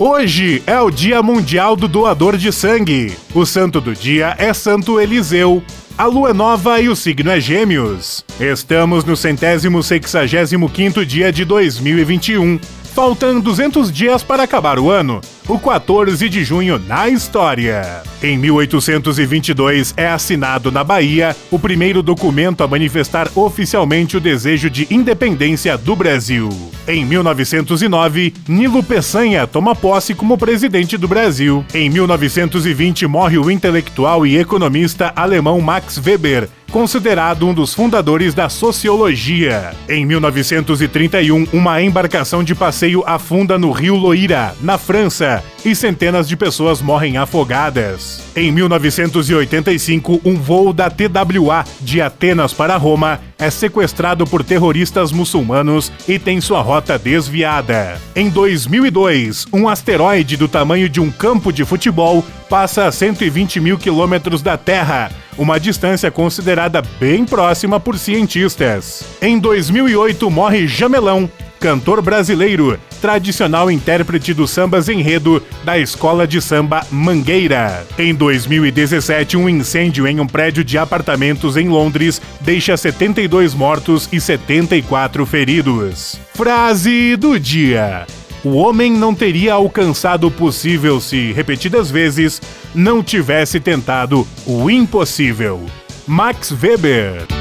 Hoje é o Dia Mundial do Doador de Sangue. O santo do dia é Santo Eliseu. A lua é nova e o signo é Gêmeos. Estamos no centésimo sexagésimo quinto dia de 2021. Faltam 200 dias para acabar o ano o 14 de junho na história. Em 1822 é assinado na Bahia o primeiro documento a manifestar oficialmente o desejo de independência do Brasil. Em 1909, Nilo Peçanha toma posse como presidente do Brasil. Em 1920 morre o intelectual e economista alemão Max Weber, considerado um dos fundadores da sociologia. Em 1931, uma embarcação de passeio afunda no rio Loira, na França, e centenas de pessoas morrem afogadas. Em 1985, um voo da TWA de Atenas para Roma é sequestrado por terroristas muçulmanos e tem sua rota desviada. Em 2002, um asteroide do tamanho de um campo de futebol passa a 120 mil quilômetros da Terra, uma distância considerada bem próxima por cientistas. Em 2008, morre Jamelão, cantor brasileiro, tradicional intérprete do sambas enredo da escola de samba Mangueira. Em 2017, um incêndio em um prédio de apartamentos em Londres deixa 72 mortos e 74 feridos. Frase do dia. O homem não teria alcançado o possível se, repetidas vezes, não tivesse tentado o impossível. Max Weber